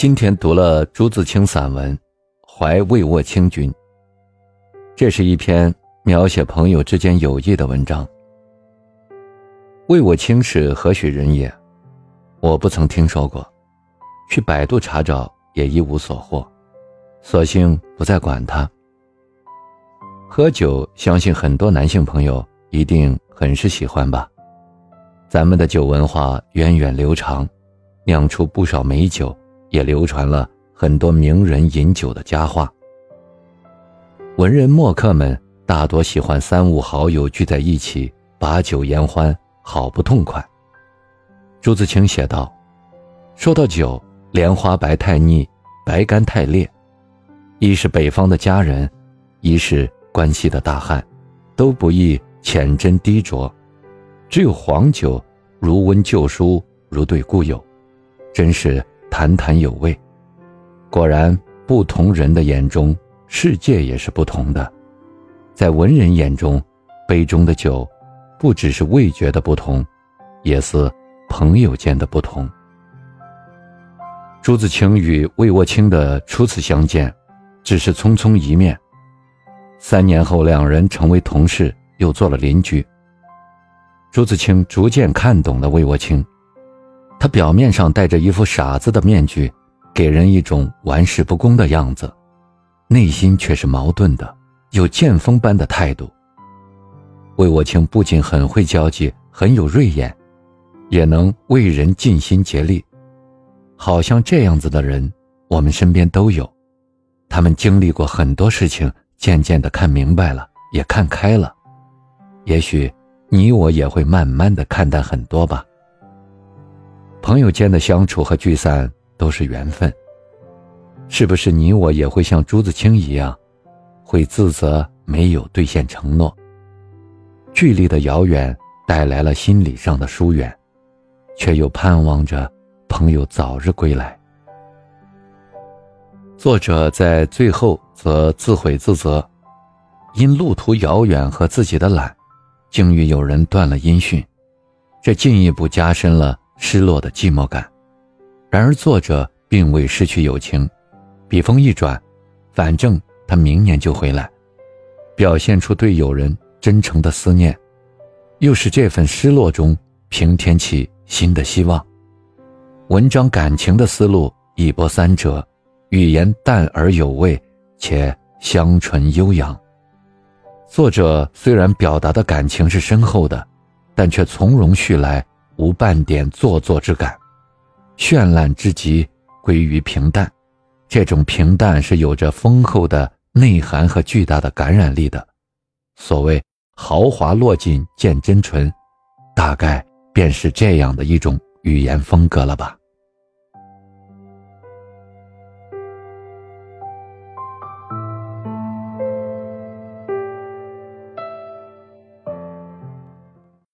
今天读了朱自清散文《怀魏沃清君》，这是一篇描写朋友之间友谊的文章。魏卧清是何许人也？我不曾听说过，去百度查找也一无所获，索性不再管他。喝酒，相信很多男性朋友一定很是喜欢吧。咱们的酒文化源远流长，酿出不少美酒，也流传了很多名人饮酒的佳话。文人墨客们大多喜欢三五好友聚在一起把酒言欢，好不痛快。朱自清写道：“说到酒，莲花白太腻，白干太烈。一是北方的佳人，一是关西的大汉，都不易浅斟低酌。”只有黄酒，如温旧书，如对故友，真是谈谈有味。果然，不同人的眼中，世界也是不同的。在文人眼中，杯中的酒，不只是味觉的不同，也是朋友间的不同。朱自清与魏沃清的初次相见，只是匆匆一面。三年后，两人成为同事，又做了邻居。朱自清逐渐看懂了魏沃清，表面上戴着一副傻子的面具，给人一种玩世不恭的样子，内心却是矛盾的，有剑锋般的态度。魏我清不仅很会交际，很有锐眼，也能为人尽心竭力，好像这样子的人，我们身边都有。他们经历过很多事情，渐渐的看明白了，也看开了，也许。你我也会慢慢的看淡很多吧。朋友间的相处和聚散都是缘分，是不是你我也会像朱自清一样，会自责没有兑现承诺？距离的遥远带来了心理上的疏远，却又盼望着朋友早日归来。作者在最后则自毁自责，因路途遥远和自己的懒。竟与有人断了音讯，这进一步加深了失落的寂寞感。然而作者并未失去友情，笔锋一转，反正他明年就回来，表现出对友人真诚的思念，又是这份失落中平添起新的希望。文章感情的思路一波三折，语言淡而有味，且香醇悠扬。作者虽然表达的感情是深厚的，但却从容叙来，无半点做作之感，绚烂之极归于平淡。这种平淡是有着丰厚的内涵和巨大的感染力的。所谓豪华落尽见真纯，大概便是这样的一种语言风格了吧。